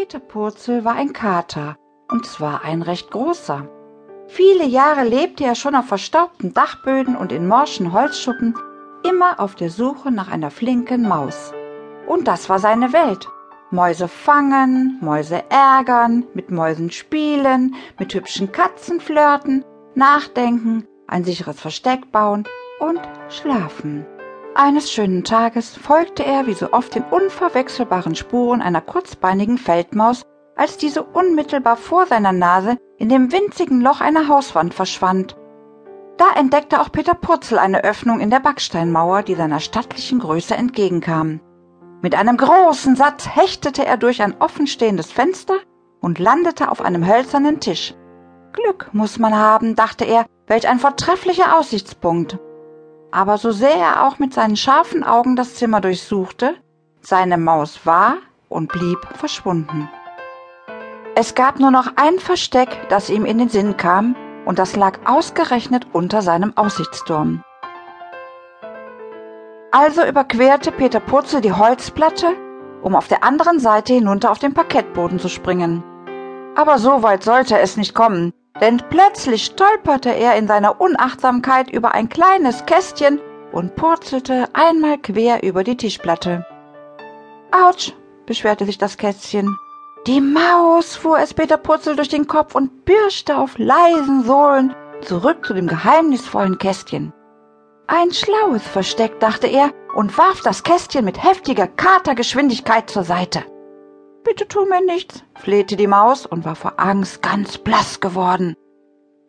Peter Purzel war ein Kater, und zwar ein recht großer. Viele Jahre lebte er schon auf verstaubten Dachböden und in morschen Holzschuppen, immer auf der Suche nach einer flinken Maus. Und das war seine Welt. Mäuse fangen, Mäuse ärgern, mit Mäusen spielen, mit hübschen Katzen flirten, nachdenken, ein sicheres Versteck bauen und schlafen. Eines schönen Tages folgte er wie so oft den unverwechselbaren Spuren einer kurzbeinigen Feldmaus, als diese unmittelbar vor seiner Nase in dem winzigen Loch einer Hauswand verschwand. Da entdeckte auch Peter Purzel eine Öffnung in der Backsteinmauer, die seiner stattlichen Größe entgegenkam. Mit einem großen Satz hechtete er durch ein offenstehendes Fenster und landete auf einem hölzernen Tisch. Glück muss man haben, dachte er, welch ein vortrefflicher Aussichtspunkt. Aber so sehr er auch mit seinen scharfen Augen das Zimmer durchsuchte, seine Maus war und blieb verschwunden. Es gab nur noch ein Versteck, das ihm in den Sinn kam, und das lag ausgerechnet unter seinem Aussichtsturm. Also überquerte Peter Purzel die Holzplatte, um auf der anderen Seite hinunter auf den Parkettboden zu springen. Aber so weit sollte es nicht kommen, denn plötzlich stolperte er in seiner Unachtsamkeit über ein kleines Kästchen und purzelte einmal quer über die Tischplatte. Autsch, beschwerte sich das Kästchen. Die Maus, fuhr es Peter Purzel durch den Kopf und pirschte auf leisen Sohlen zurück zu dem geheimnisvollen Kästchen. Ein schlaues Versteck, dachte er und warf das Kästchen mit heftiger Katergeschwindigkeit zur Seite. Bitte tu mir nichts, flehte die Maus und war vor Angst ganz blass geworden.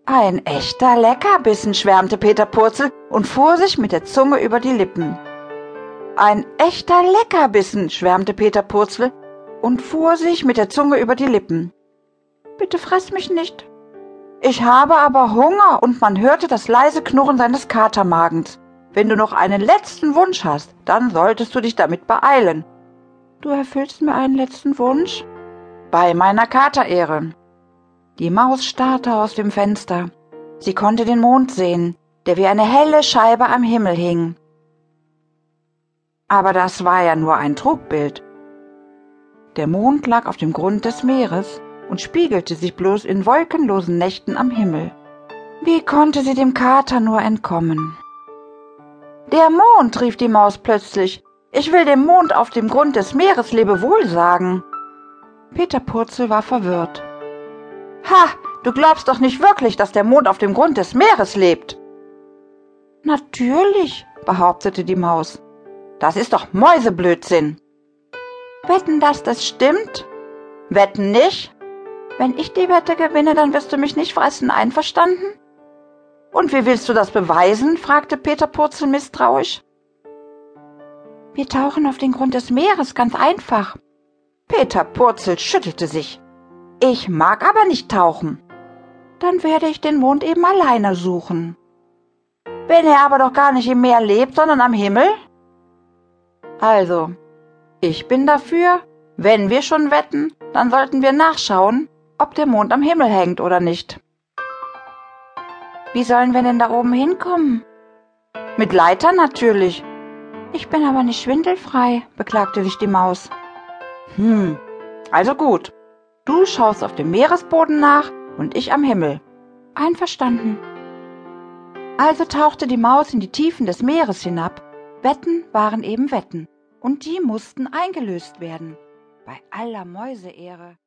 Ein echter Leckerbissen, schwärmte Peter Purzel und fuhr sich mit der Zunge über die Lippen. Ein echter Leckerbissen, schwärmte Peter Purzel und fuhr sich mit der Zunge über die Lippen. Bitte fress mich nicht, ich habe aber Hunger und man hörte das leise Knurren seines Katermagens. Wenn du noch einen letzten Wunsch hast, dann solltest du dich damit beeilen. Du erfüllst mir einen letzten Wunsch? Bei meiner Katerehre. Die Maus starrte aus dem Fenster. Sie konnte den Mond sehen, der wie eine helle Scheibe am Himmel hing. Aber das war ja nur ein Trugbild. Der Mond lag auf dem Grund des Meeres, und spiegelte sich bloß in wolkenlosen Nächten am Himmel. Wie konnte sie dem Kater nur entkommen? Der Mond, rief die Maus plötzlich. Ich will dem Mond auf dem Grund des Meeres Lebewohl sagen. Peter Purzel war verwirrt. Ha, du glaubst doch nicht wirklich, dass der Mond auf dem Grund des Meeres lebt. Natürlich, behauptete die Maus. Das ist doch Mäuseblödsinn. Wetten, dass das stimmt? Wetten nicht? Wenn ich die Wette gewinne, dann wirst du mich nicht fressen, einverstanden? Und wie willst du das beweisen? fragte Peter Purzel misstrauisch. Wir tauchen auf den Grund des Meeres, ganz einfach. Peter Purzel schüttelte sich. Ich mag aber nicht tauchen. Dann werde ich den Mond eben alleine suchen. Wenn er aber doch gar nicht im Meer lebt, sondern am Himmel? Also, ich bin dafür, wenn wir schon wetten, dann sollten wir nachschauen, ob der Mond am Himmel hängt oder nicht. Wie sollen wir denn da oben hinkommen? Mit Leitern natürlich. Ich bin aber nicht schwindelfrei, beklagte sich die Maus. Hm, also gut. Du schaust auf dem Meeresboden nach und ich am Himmel. Einverstanden. Also tauchte die Maus in die Tiefen des Meeres hinab. Wetten waren eben Wetten, und die mussten eingelöst werden. Bei aller Mäuseehre.